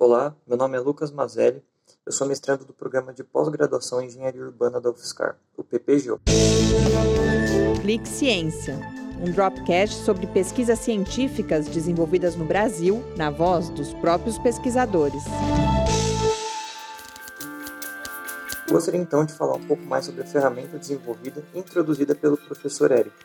Olá, meu nome é Lucas Mazelli, eu sou mestrando do programa de pós-graduação em Engenharia Urbana da UFSCar, o PPGO. Clique Ciência, um dropcast sobre pesquisas científicas desenvolvidas no Brasil, na voz dos próprios pesquisadores. Gostaria então de falar um pouco mais sobre a ferramenta desenvolvida e introduzida pelo professor Eric.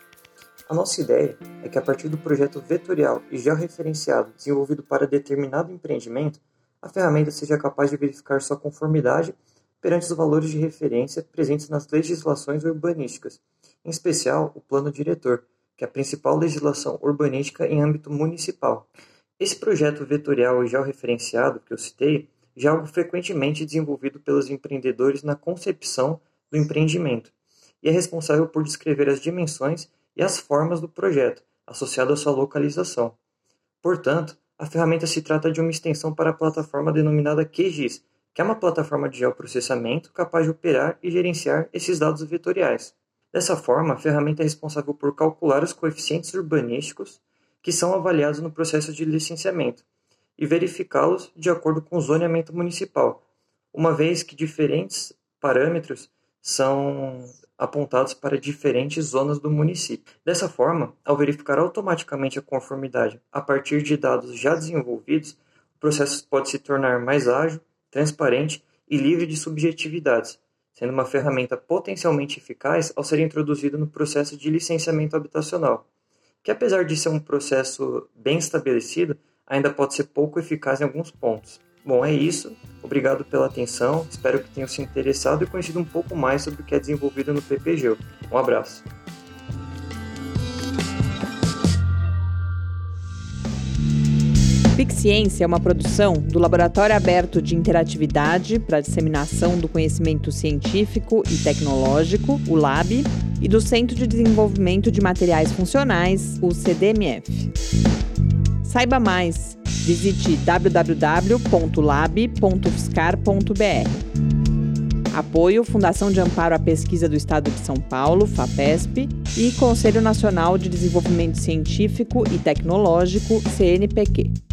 A nossa ideia é que a partir do projeto vetorial e georreferenciado desenvolvido para determinado empreendimento, a ferramenta seja capaz de verificar sua conformidade perante os valores de referência presentes nas legislações urbanísticas, em especial o Plano Diretor, que é a principal legislação urbanística em âmbito municipal. Esse projeto vetorial e georreferenciado que eu citei já é algo frequentemente desenvolvido pelos empreendedores na concepção do empreendimento e é responsável por descrever as dimensões e as formas do projeto, associado à sua localização. Portanto, a ferramenta se trata de uma extensão para a plataforma denominada QGIS, que é uma plataforma de geoprocessamento capaz de operar e gerenciar esses dados vetoriais. Dessa forma, a ferramenta é responsável por calcular os coeficientes urbanísticos que são avaliados no processo de licenciamento e verificá-los de acordo com o zoneamento municipal, uma vez que diferentes parâmetros são apontados para diferentes zonas do município. Dessa forma, ao verificar automaticamente a conformidade a partir de dados já desenvolvidos, o processo pode se tornar mais ágil, transparente e livre de subjetividades, sendo uma ferramenta potencialmente eficaz ao ser introduzido no processo de licenciamento habitacional, que apesar de ser um processo bem estabelecido, ainda pode ser pouco eficaz em alguns pontos. Bom, é isso. Obrigado pela atenção. Espero que tenham se interessado e conhecido um pouco mais sobre o que é desenvolvido no PPG. Um abraço. Ciência é uma produção do Laboratório Aberto de Interatividade para Disseminação do Conhecimento Científico e Tecnológico, o LAB, e do Centro de Desenvolvimento de Materiais Funcionais, o CDMF. Saiba mais Visite www.lab.fiscar.br. Apoio Fundação de Amparo à Pesquisa do Estado de São Paulo, FAPESP, e Conselho Nacional de Desenvolvimento Científico e Tecnológico, CNPq.